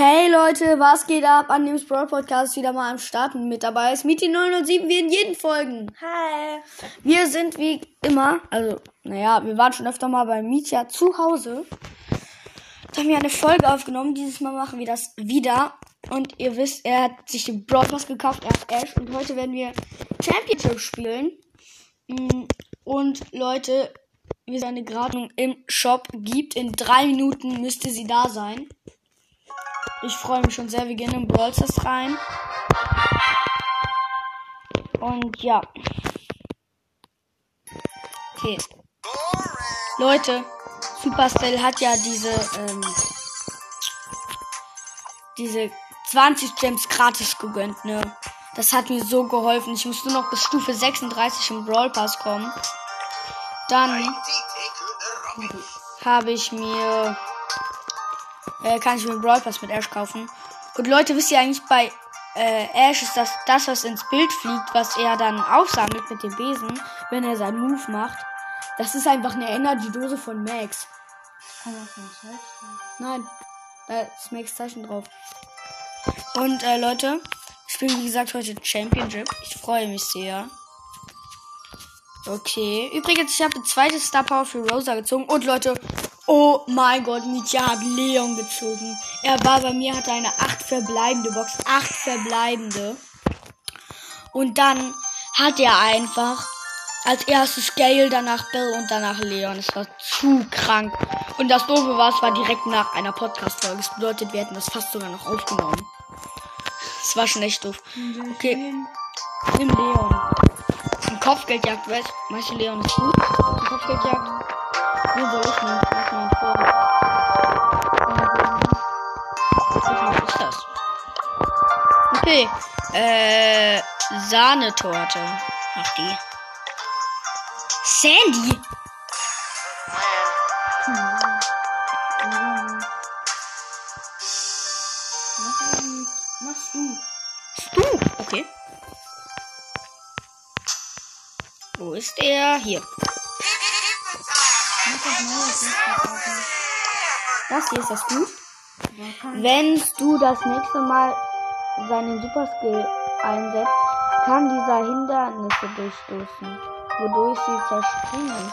Hey Leute, was geht ab? An dem Sprawl Podcast wieder mal am Starten mit dabei ist Mieti 007 wie in jeden Folgen. Hi. Wir sind wie immer, also naja, wir waren schon öfter mal bei Mietja zu Hause. Da haben wir eine Folge aufgenommen. Dieses Mal machen wir das wieder. Und ihr wisst, er hat sich den Brawl Pass gekauft, er hat Ash. Und heute werden wir Championship spielen. Mm, Und Leute, wie es eine Gradung im Shop gibt, in drei Minuten müsste sie da sein. Ich freue mich schon sehr. Wir gehen in Brawl Stars rein. Und ja. Okay. Leute, Supercell hat ja diese, ähm, diese 20 Gems gratis gegönnt, ne? Das hat mir so geholfen. Ich muss nur noch bis Stufe 36 im Brawl Pass kommen. Dann habe ich mir, äh, kann ich mir Brawl Pass mit Ash kaufen. Und Leute, wisst ihr eigentlich, bei äh, Ash ist das, das, was ins Bild fliegt, was er dann aufsammelt mit dem Besen, wenn er seinen Move macht. Das ist einfach eine Energy-Dose von Max. Kann das nicht sein? Nein, da ist Max Zeichen drauf. Und äh, Leute, ich spiele wie gesagt heute Championship. Ich freue mich sehr. Okay. Übrigens, ich habe eine zweite Star Power für Rosa gezogen. Und Leute, oh mein Gott, Mietja hat Leon gezogen. Er war bei mir, hatte eine 8 verbleibende Box. 8 verbleibende. Und dann hat er einfach als erstes Gale, danach Bill und danach Leon. Es war zu krank. Und das Doofe war, es war direkt nach einer Podcast-Folge. Das bedeutet, wir hätten das fast sogar noch aufgenommen. Es war schon echt doof. Okay, nimm Leon. Ein Kopfgeldjagd, weißt du, Leon ist gut. Ein Kopfgeldjagd. Soll ich? Mach mal einen Vorwurf. Was ist das? Okay. Äh, Sahnetorte. Ach, die. Sandy? Machst du? Stu. Okay. Wo ist er? Hier. Das Neues. Das hier ist das gut. Wenn du das nächste Mal seinen Superskill einsetzt, kann dieser Hindernisse durchstoßen, wodurch sie zerspringen.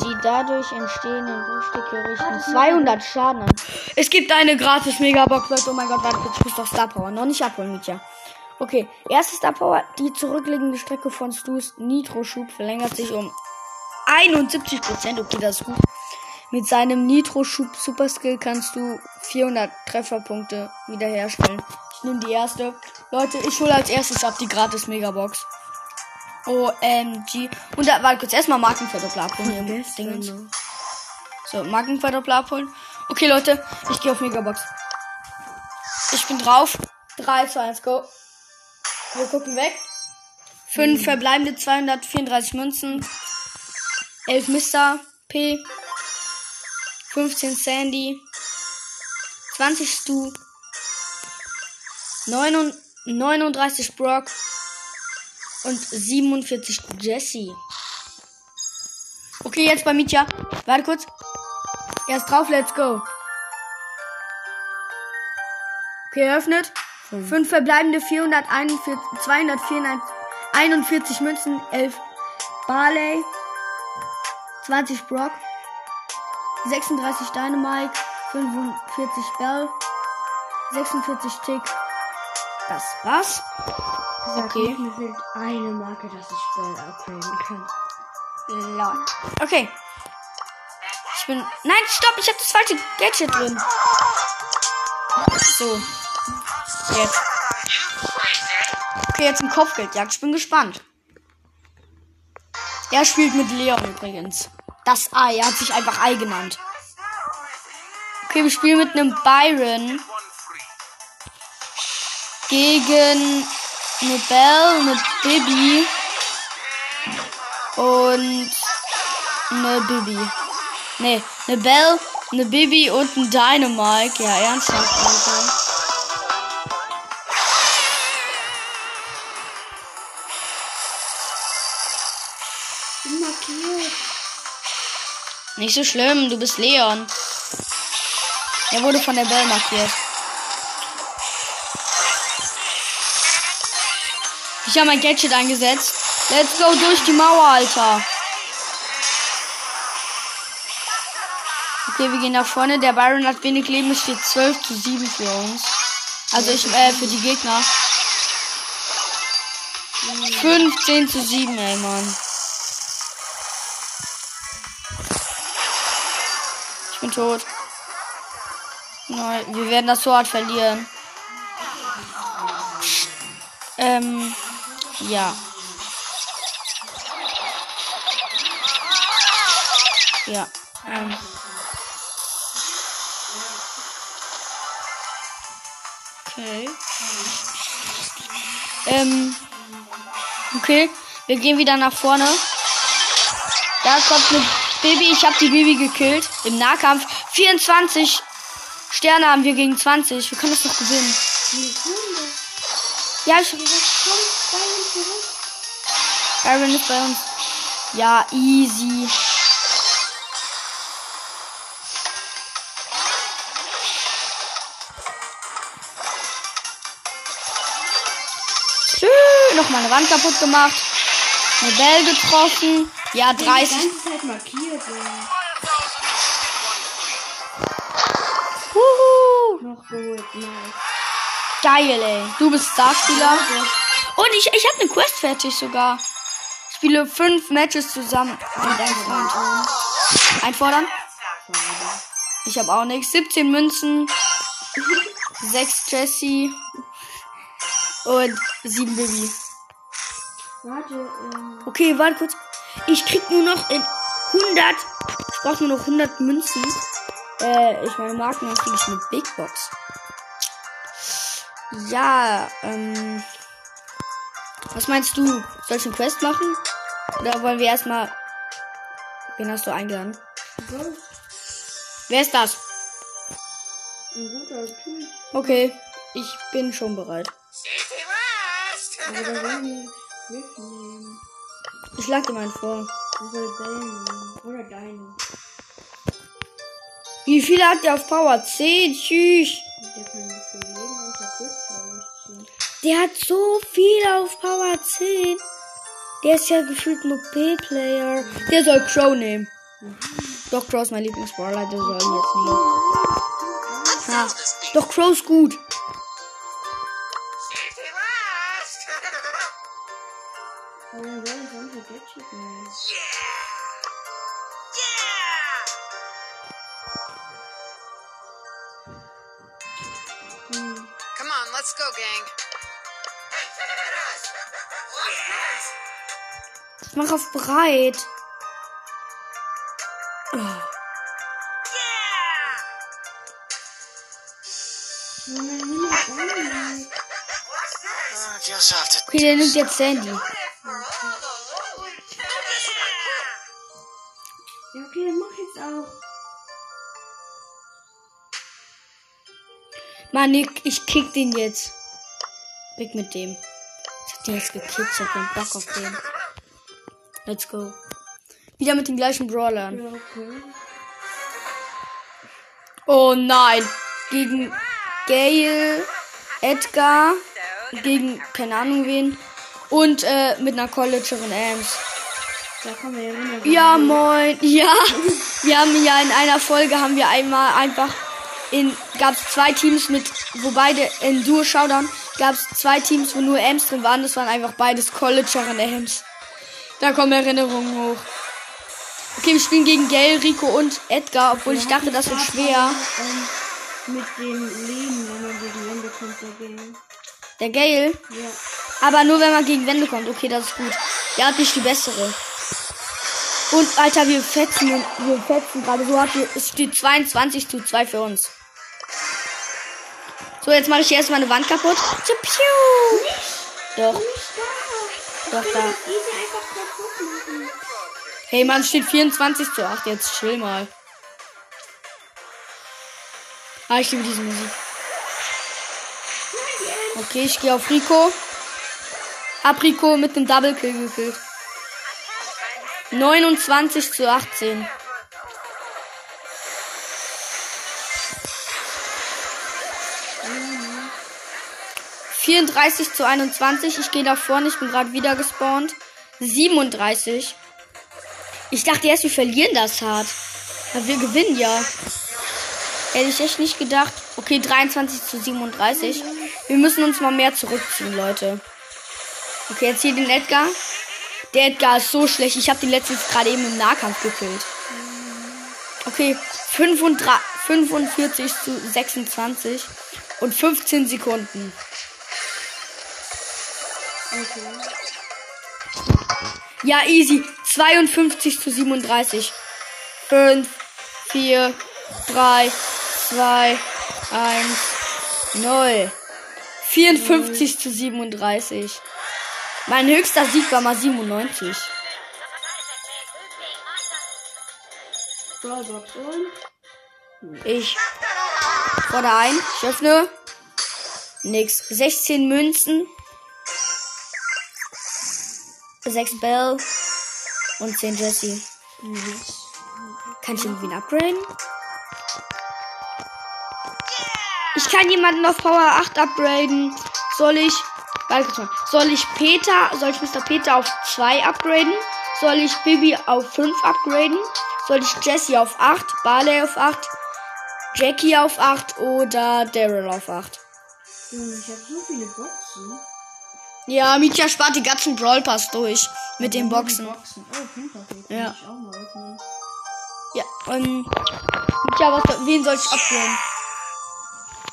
Die dadurch entstehenden Bruchstücke richten 200 Schaden an. Es gibt eine gratis Megabox, Leute. Oh mein Gott, warte kurz, ich muss doch Star Power. Noch nicht abholen, Mietja. Okay, erste Star Power. Die zurückliegende Strecke von Stu's Nitro-Schub verlängert sich um 71%. Okay, das ist gut. Mit seinem Nitro-Schub Superskill kannst du 400 Trefferpunkte wiederherstellen. Ich nehme die erste. Leute, ich hole als erstes ab die gratis Megabox. OMG. Und da, warte kurz, erstmal Markenverdoppler abholen. hier Dingens. Noch. So, Markenverdoppler abholen. Okay, Leute, ich gehe auf Megabox. Ich bin drauf. 3, 2, 1, go. Wir gucken weg. 5 verbleibende 234 Münzen. 11 Mr. P. 15 Sandy. 20 Stu. 39 39 Brock. Und 47 Jesse. Okay, jetzt bei Mietja. Warte kurz. Er ist drauf, let's go. Okay, eröffnet. Fünf. 5 verbleibende 441, 241 Münzen, 11 Barley, 20 Brock, 36 Dynamite, 45 Bell, 46 Tick. Das war's. Sag Okay. mir fehlt eine Marke, dass ich Spell upgraden kann. Lol. Okay. Ich bin. Nein, stopp, ich habe das falsche Gadget drin. So. Jetzt. Okay, jetzt ein Kopfgeldjagd. Ich bin gespannt. Er spielt mit Leon übrigens. Das Ei. Er hat sich einfach Ei genannt. Okay, wir spielen mit einem Byron. Gegen eine Belle, eine Bibi. Und eine Bibi. Nee, eine Belle, eine Bibi und ein Dynamite. Ja, ernsthaft, Alter. Nicht so schlimm, du bist Leon. Er wurde von der Bell markiert. Ich habe mein Gadget eingesetzt. Let's go durch die Mauer, Alter. Okay, wir gehen nach vorne. Der Byron hat wenig Leben. Es steht 12 zu 7 für uns. Also ich, äh, für die Gegner. 15 zu 7, ey, Mann. Tot. Nein, wir werden das Sword verlieren. Ähm, ja. Ja. Ähm. Okay. Ähm. Okay, wir gehen wieder nach vorne. Da kommt eine Baby. Ich habe die Baby gekillt. Im Nahkampf. 24 Sterne haben wir gegen 20. Wir können das doch gewinnen. Ja, ich. Byron ist bei uns. Ja, easy. noch mal eine Wand kaputt gemacht. Eine Bell getroffen. Ja, 30. Die ganze Zeit markiert. Huhu. Noch geholt, nice. Geil, ey. Du bist Starspieler. Und ich, ich habe eine Quest fertig sogar. Ich spiele fünf Matches zusammen mit einem Freund. Einfordern? Ich habe auch nichts. 17 Münzen. 6 Jesse. Und 7 Baby. Warte, ähm, Okay, warte kurz. Ich krieg nur noch in 100. Ich brauche nur noch 100 Münzen. Äh, ich meine Marken, dann kriege ich eine Big Box. Ja, ähm. Was meinst du? Soll ich eine Quest machen? Oder wollen wir erstmal. Wen hast du eingeladen? so, Wer ist das? ein guter Typ. Okay, ich bin schon bereit. Aber da soll ich Griff nehmen. Ich lag dir meinen vor. Oder deinen. Wie viel hat der auf Power? 10, tschüss. Der hat so viel auf Power 10. Der ist ja gefühlt ein OP-Player. Der soll Crow nehmen. Doch, Crow ist mein Lieblingsbrawler. Der soll ihn jetzt nehmen. Ha. Doch, Crow ist gut. Have to. Okay, der nimmt jetzt Sandy. Ja, okay, dann mach jetzt auch. Mann, ich, ich kick den jetzt. Weg mit dem. Ich hab den jetzt gekickt. Ich hab keinen Bock auf den. Let's go. Wieder mit den gleichen Brawlern. Ja, okay. Oh nein. Gegen Gail, Edgar, gegen keine Ahnung wen. Und äh, mit einer Collegerin Ams. Ja moin. Ja. Wir haben ja in einer Folge haben wir einmal einfach in gab es zwei Teams mit wo beide in Duo Showdown gab es zwei Teams, wo nur Ams drin waren. Das waren einfach beides Collegerin Ams. Da kommen Erinnerungen hoch. Okay, wir spielen gegen Gail, Rico und Edgar, obwohl ich dachte, das wird schwer. Ähm, mit dem Leben, wenn man gegen Ende kommt, der Game. Der Gail. Ja. Aber nur wenn man gegen Wände kommt. Okay, das ist gut. Der hat nicht die bessere. Und Alter, wir fetzen, wir fetzen gerade so hat es steht 22 zu 2 für uns. So, jetzt mache ich hier erstmal eine Wand kaputt. Piu. Doch. Doch, da. Kaputt machen. Hey, Mann, steht 24 zu 8. Jetzt chill mal. Ah, ich liebe diese Musik. Okay, ich gehe auf Rico. Hab Rico mit einem Double Kill gekillt. 29 zu 18. 34 zu 21. Ich gehe nach vorne. Ich bin gerade wieder gespawnt. 37. Ich dachte erst, wir verlieren das hart. Aber wir gewinnen ja. Hätte ich echt nicht gedacht. Okay, 23 zu 37. Wir müssen uns mal mehr zurückziehen, Leute. Okay, jetzt hier den Edgar. Der Edgar ist so schlecht. Ich habe den letztens gerade eben im Nahkampf gekillt. Okay, 35, 45 zu 26 und 15 Sekunden. Ja, easy. 52 zu 37. 5, 4, 3, 2, 1, 0. 54 zu 37. Mein höchster Sieg war mal 97. Brawlbox und. Ich fordere ein. Ich öffne. Nix. 16 Münzen. 6 Bell. Und 10 Jesse. Kann ich irgendwie upgraden? Ich kann jemanden auf Power 8 upgraden. Soll ich. Warte. Soll ich Peter. Soll ich Mr. Peter auf 2 upgraden? Soll ich Bibi auf 5 upgraden? Soll ich Jesse auf 8? Barley auf 8? Jackie auf 8 oder Daryl auf 8? Junge, ich habe so viele Boxen. Ja, Mietja spart die ganzen Brawl Pass durch mit den Boxen. Boxen. Oh. Ja. Kann ich auch mal öffnen. Ja, ähm. Mietja, was, wen soll ich upgraden?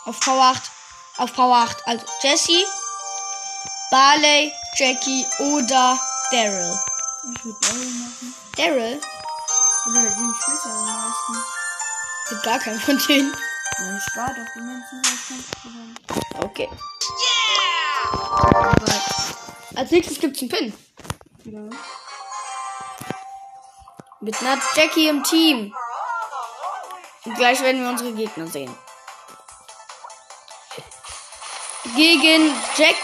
Auf Power 8. Auf Power 8. Also Jesse, Barley, Jackie oder Daryl. Ich würde Barley machen. Daryl? Oder den du am meisten. Gibt gar keinen von denen. Ja, ich spare doch so kannst du dann. Okay. Alright. Als nächstes gibt's einen Pin. Ja. Mit einer Jackie im Team. Und gleich werden wir unsere Gegner sehen. Gegen Jack.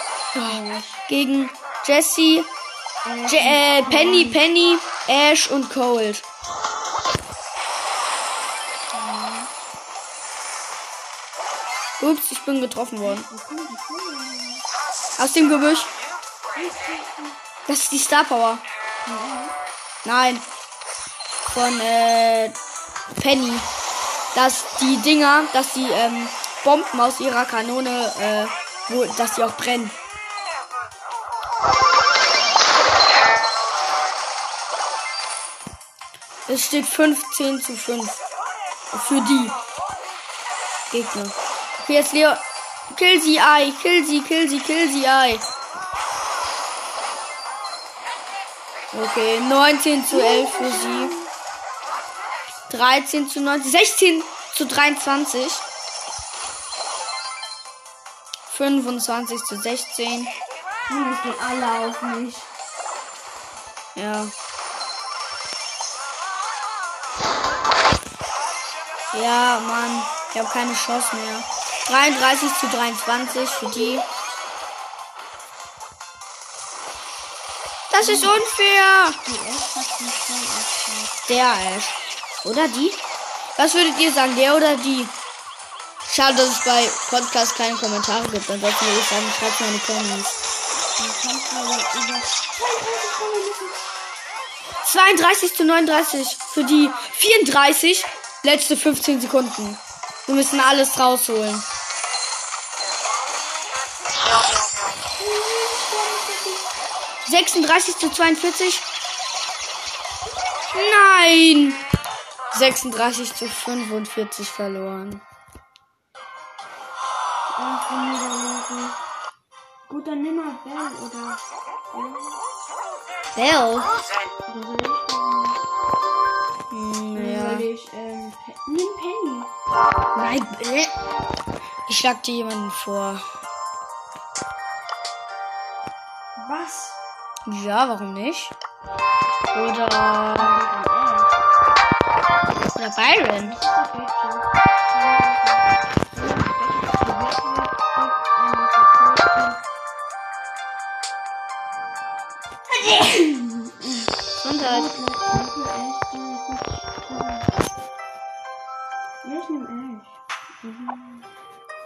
Gegen Jesse. Je äh, Penny, Penny, Ash und Cold. Ups, ich bin getroffen worden. Aus dem Gebüsch. Das ist die Star Power. Nein. Von äh, Penny. Dass die Dinger, dass die ähm, Bomben aus ihrer Kanone, äh, wo, dass die auch brennen. Es steht 15 zu 5. Für die Gegner. Okay, jetzt Leo. Kill sie, Ei. Kill sie, kill sie, kill sie, Ei. Okay, 19 zu 11 für sie. 13 zu 19. 16 zu 23. 25 zu 16. Junge, es gehen alle auf mich. Ja. Ja, Mann. Ich habe keine Chance mehr. 33 zu 23 für die. Das ist unfair. Der Ash. Oder die? Was würdet ihr sagen, der oder die? Schade, dass es bei Podcast keine Kommentare gibt. Ansonsten würde ich sagen, schreibt in die über 32 zu 39 für die 34. Letzte 15 Sekunden. Wir müssen alles rausholen. Sechsunddreißig zu 42. Nein! 36 zu 45 verloren. Gut, dann nimm mal Bell oder. Bell? Hm, ja. Soll ja. ich, ähm, nimm Penny. Nein, äh. ich schlag dir jemanden vor. Was? Ja, warum nicht? Oder. Oder Byron. Gesundheit. Ja, ich nehme Ash.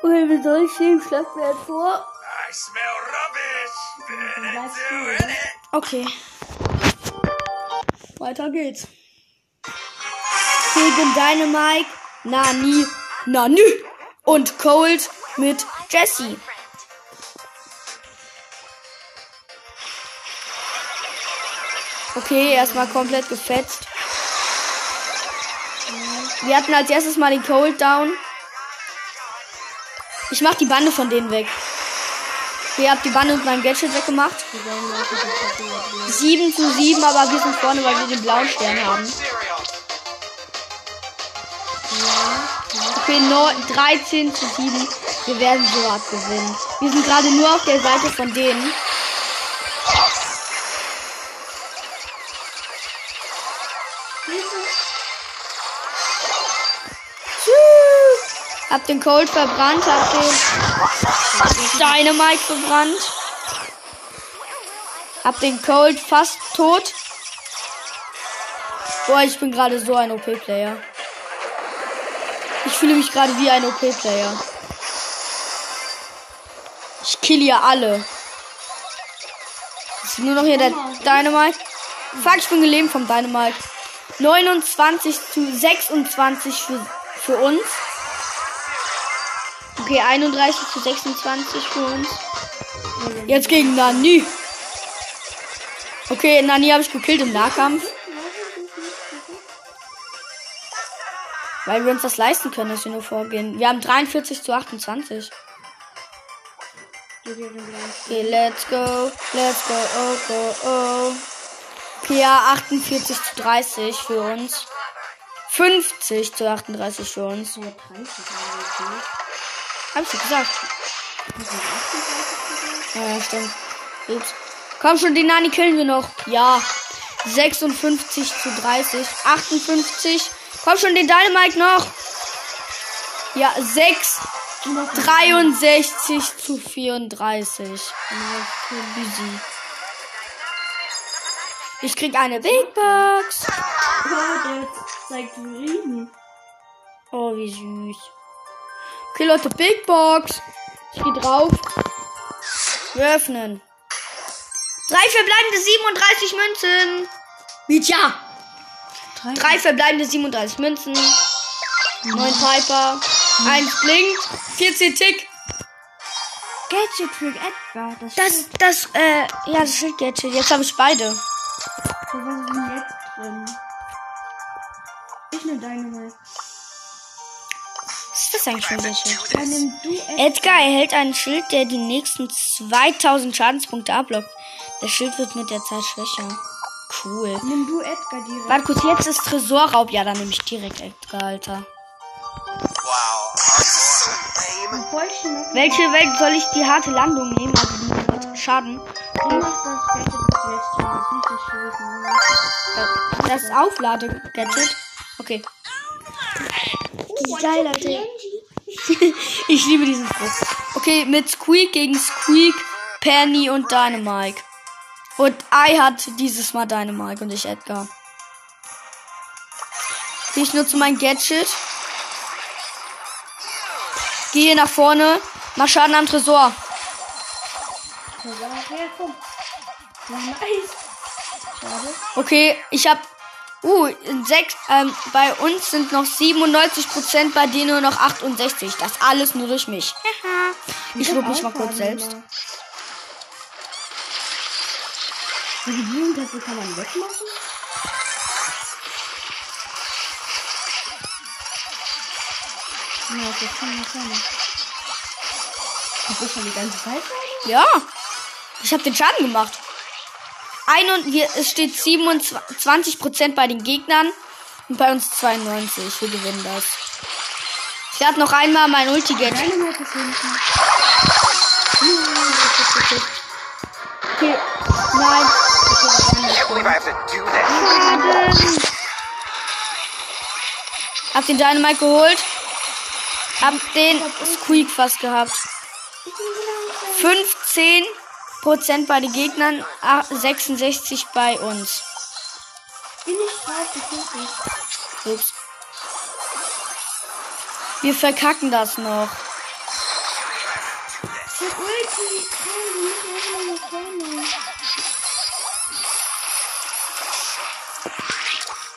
Okay, wie soll ich den Schlag mir vor? I smell rubbish. Okay. Weiter geht's. Gegen Dynamite, Nani, Nani und Cold mit Jesse. Okay, erstmal komplett gefetzt. Wir hatten als erstes mal den Cold down. Ich mach die Bande von denen weg. Okay, hab die Bande und mein Gadget weggemacht. Die werden auch nicht verstehen. 7 zu 7, aber wir sind vorne, weil wir den blauen Stern haben. Okay, 9, 13 zu 7. Wir werden so hart gewinnen. Wir sind gerade nur auf der Seite von denen. Hab den Cold verbrannt, hab den Dynamite verbrannt. Hab den Cold fast tot. Boah, ich bin gerade so ein OP-Player. Ich fühle mich gerade wie ein OP-Player. Ich kill hier alle. Ist nur noch hier der Dynamite. Fuck, ich bin gelähmt vom Dynamite. 29 zu 26 für, für uns. Okay, 31 zu 26 für uns. Jetzt gegen Nani. Okay, Nani habe ich gekillt im Nahkampf. Weil wir uns das leisten können, dass wir nur vorgehen. Wir haben 43 zu 28. Die werden gleich. Okay, let's go. Let's go. Oh, go, oh. Okay, ja, 48 zu 30 für uns. 50 zu 38 für uns. Ja, 30 eigentlich. Hab ich gesagt. Das sind 38 Ja, stimmt. Jetzt. Komm schon, den Nani killen wir noch. Ja. 56 zu 30. 58. Komm schon, den Dynamite noch. Ja, 6. 63 zu 34. Easy. Ich krieg eine Big Box. Oh, wie süß. Okay, Leute, Big Box. Ich geh drauf. Wir öffnen. Drei verbleibende 37 Münzen. Mietja. Drei verbleibende 37 Münzen. Neun Piper. Eins blinkt. 14 Tick. Gadget Trick Edgar. Das, Das, das, äh, ja, das Schild Gadget. Jetzt habe ich beide. So, was ist denn jetzt drin? Ich ne Dynamite. Was ist eigentlich? Dann nimm du Edgar. Erhält ein Schild, der die nächsten 2000 Schadenspunkte abblockt. Das Schild wird mit der Zeit schwächer. Cool. Nimm du Edgar direkt. Warte kurz, jetzt ist Tresorraub. Ja, dann nehme ich direkt Edgar, Alter. Wow, Welche Welt soll ich die harte Landung nehmen? Also die mit Schaden. das Auflade-Gadget. Okay. Geil, Alter. ich liebe diesen Spruch. Okay, mit Squeak gegen Squeak, Penny und Dynamite. Und I hat dieses Mal Dynamite und ich Edgar. Ich nutze mein Gadget. Gehe nach vorne. Mach Schaden am Tresor. Okay, ich hab. Uh, in sechs, ähm, bei uns sind noch 97%, bei denen nur noch 68. Das alles nur durch mich. ich lob mich mal kurz selbst. Die Blumentöpfe kann man wegmachen? Ja, das kann man sein. Das ist schon die ganze Zeit? Ja. Ich habe den Schaden gemacht. Ein und wir, es steht 27% bei den Gegnern und bei uns 92. Wir gewinnen das. Ich lade noch einmal mein Ulti-Gadget. Okay. Nein. Schaden. Hab den Dynamite geholt. Hab den Squeak fast gehabt. 15% bei den Gegnern, ah, 66 bei uns. Bin ich nicht. Ups. Wir verkacken das noch.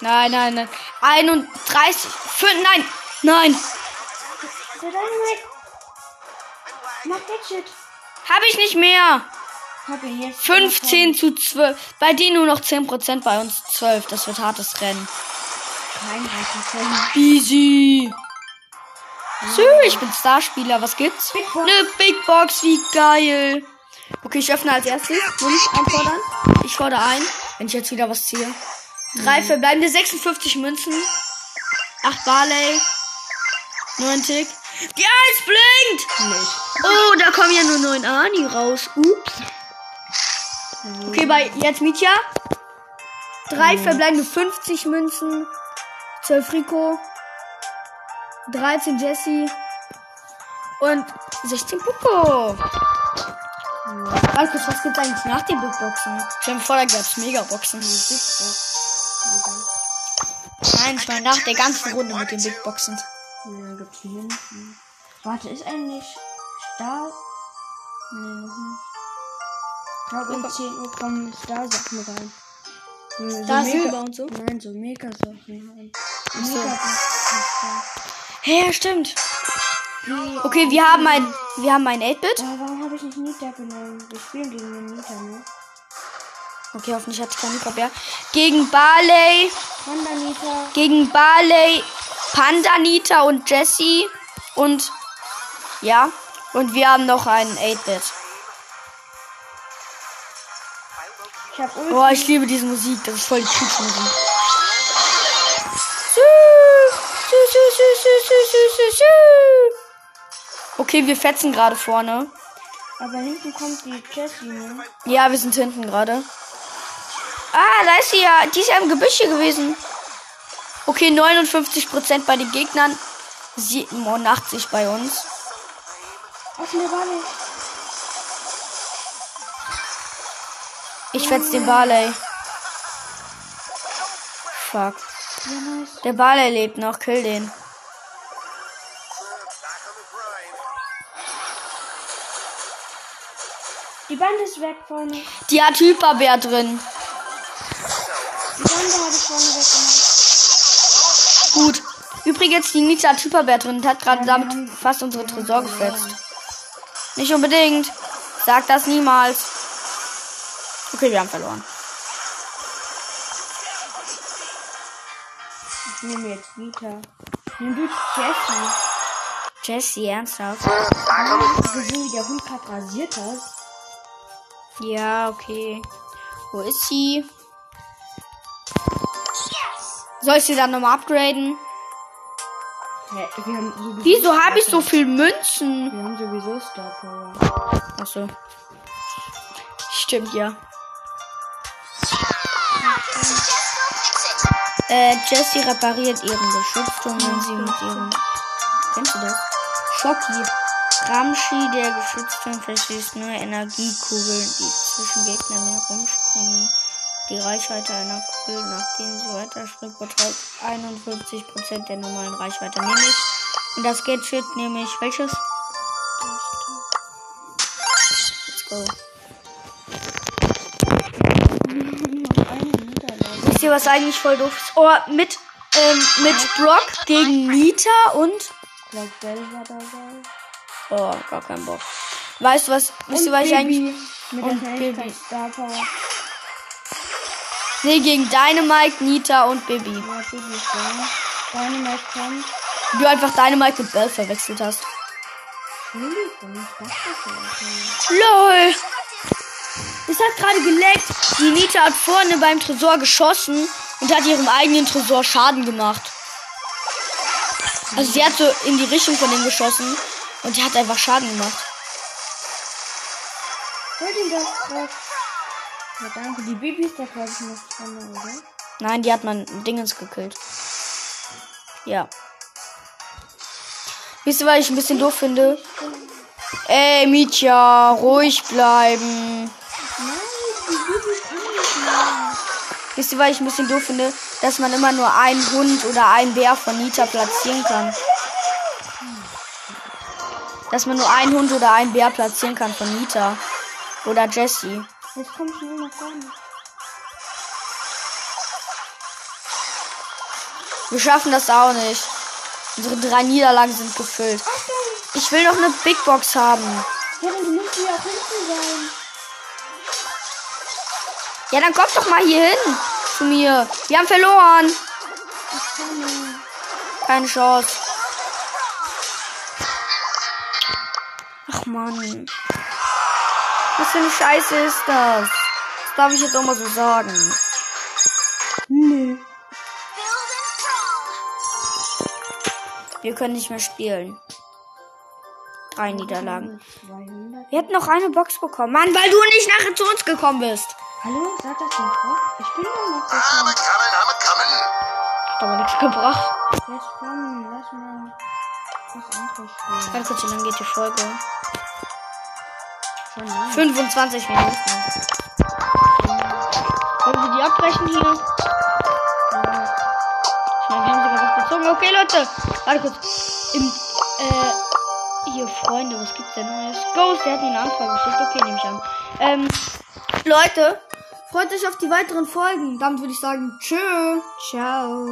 Nein. Nein, nein, nein. 31. 5, nein. Nein. Hab ich nicht mehr. Hab ihn jetzt. 15 zu 12. Bei denen nur noch 10%, bei uns 12. Das wird hartes Rennen. Easy. So, ich bin Starspieler. Was gibt's? Big Box. Ne Big Box, wie geil. Okay, ich öffne als erstes. Will ich einfordern? Ich fordere ein, wenn ich jetzt wieder was ziehe. Drei verbleibende 56 Münzen. 8 Barley. 9 Tick. Die Eins blinkt! Nicht. Oh, da kommen ja nur 9 Ani raus. Ups. Okay, bei jetzt Mietja. Drei verbleibende 50 Münzen. 12 Rico. 13 Jesse. Und 16 Poco. Warte kurz, was gibt's eigentlich nach den Big Boxen? Stell dir vor, da gab's Megaboxen. Nein, ich meine nach der ganzen Runde mit den Big Boxen. Ja, gibt's hier hinten. Warte, ist eigentlich Star? Nee, noch nicht. Ich glaube, um 10 Uhr kommen Star-Sachen rein. Ja, so Da Mega- Silber und so? Nein, so Mega-Sachen rein. so. Mega-Sachen. Hä, stimmt. Wie- Okay, wir haben ein, wir haben ein 8-Bit. Oh, warum habe ich nicht Nita genommen? Wir spielen gegen den Nita, ne? Okay, hoffentlich hat kein Mikro mehr. Gegen Barley, Panda Nita. gegen Barley, Panda Nita und Jessie. Und ja, und wir haben noch einen 8-Bit. Ich hab Ulti. Boah, ich liebe diese Musik. Das ist voll die Kriegsmusik. Okay, wir fetzen gerade vorne. Aber hinten kommt die Jessie, ne? Ja, wir sind hinten gerade. Ah, da ist sie ja. Die ist ja im Gebüsch hier gewesen. Okay, 59% bei den Gegnern. 87 bei uns. Offene Balle. Ich fetz den Barley. Fuck. Der Barley lebt noch. Kill den. Die Bande ist weg vorne. Die hat Hyperbär drin. Die Bande habe ich vorne weggemacht. Gut. Übrigens, die Nita hat Hyperbär drin und hat gerade damit fast unsere Tresor gefetzt. Nicht unbedingt. Sag das niemals. Okay, wir haben verloren. Ich nehme jetzt Nita. Nimm du Jessie. Jessie, ernsthaft? Gesehen, wie der Hund gerade rasiert hat. Ja, okay. Wo ist sie? Soll ich sie dann nochmal upgraden? Hä, wir haben sowieso Wieso habe ich so viel Münzen? Wir haben sowieso Star Power. Achso. Stimmt, ja. Äh, Jessie repariert ihren Geschützturm, wenn sie mit ihrem... Kennst du das? Schocki. Ramschi, der Geschützturm verschießt nur Energiekugeln, die zwischen Gegnern herumspringen. Die Reichweite einer Kugel, nachdem sie weiterspringt, beträgt 51% der normalen Reichweite. Nehme ich. Und das Gadget nehme ich. Welches? Was eigentlich voll doof ist? Oh, mit, ähm, mit Brock gegen Nita und. Ich glaube, Bell war dabei. Oh, gar kein Bock. Weißt du was? Wisst ihr, was ich eigentlich. Mit und Bibi. Star Power. Nee, gegen Dynamite, Nita und. Ja, ist da. Dynamite kommt. Du einfach Dynamite mit Bell verwechselt hast. LOL! Es hat gerade geleckt. Die Nita hat vorne beim Tresor geschossen und hat ihrem eigenen Tresor Schaden gemacht. Also sie hat so in die Richtung von dem geschossen und die hat einfach Schaden gemacht. Hol den doch drauf. Ja, danke. Die Bibi ist da, glaube ich, noch dran, oder? Nein, die hat man Dingens gekillt. Ja. Wisst ihr, was ich ein bisschen doof finde? Ey, Mietja, ruhig bleiben. Wisst ihr, was ich ein bisschen doof finde? Dass man immer nur einen Hund oder einen Bär von Nita platzieren kann. dass man nur einen Hund oder einen Bär platzieren kann von Nita. Oder Jessie. Jetzt komm schnell nach vorne. Wir schaffen das auch nicht. Unsere drei Niederlagen sind gefüllt. Ich will noch eine Big Box haben. Ja, dann müssen wir auch hinten sein. Ja, dann kommt doch mal hier hin zu mir. Wir haben verloren. Keine Chance. Ach Mann. Was für eine Scheiße ist das? Das darf ich jetzt auch mal so sagen. Nö. Wir können nicht mehr spielen. Drei Niederlagen. 200. Wir hätten noch eine Box bekommen. Mann, weil du nicht nachher zu uns gekommen bist. Hallo, sag das den Kopf. Ich bin doch noch gekommen. coming, I'm a coming. Hat aber nichts gebracht. Jetzt komm, lass mal was anderes spielen. Warte kurz, wie lange geht die Folge? Schon lange. 25 Minuten. Wollen wir die abbrechen hier? Ich meine, wir haben sogar was gezogen. Okay, Leute. Warte kurz. Im, äh, hier, Freunde, was gibt's denn Neues? Ghost, der hat mir eine Anfrage geschickt. Okay, nehme ich an. Ähm, Leute, freut euch auf die weiteren Folgen. Damit würde ich sagen, tschö. Ciao.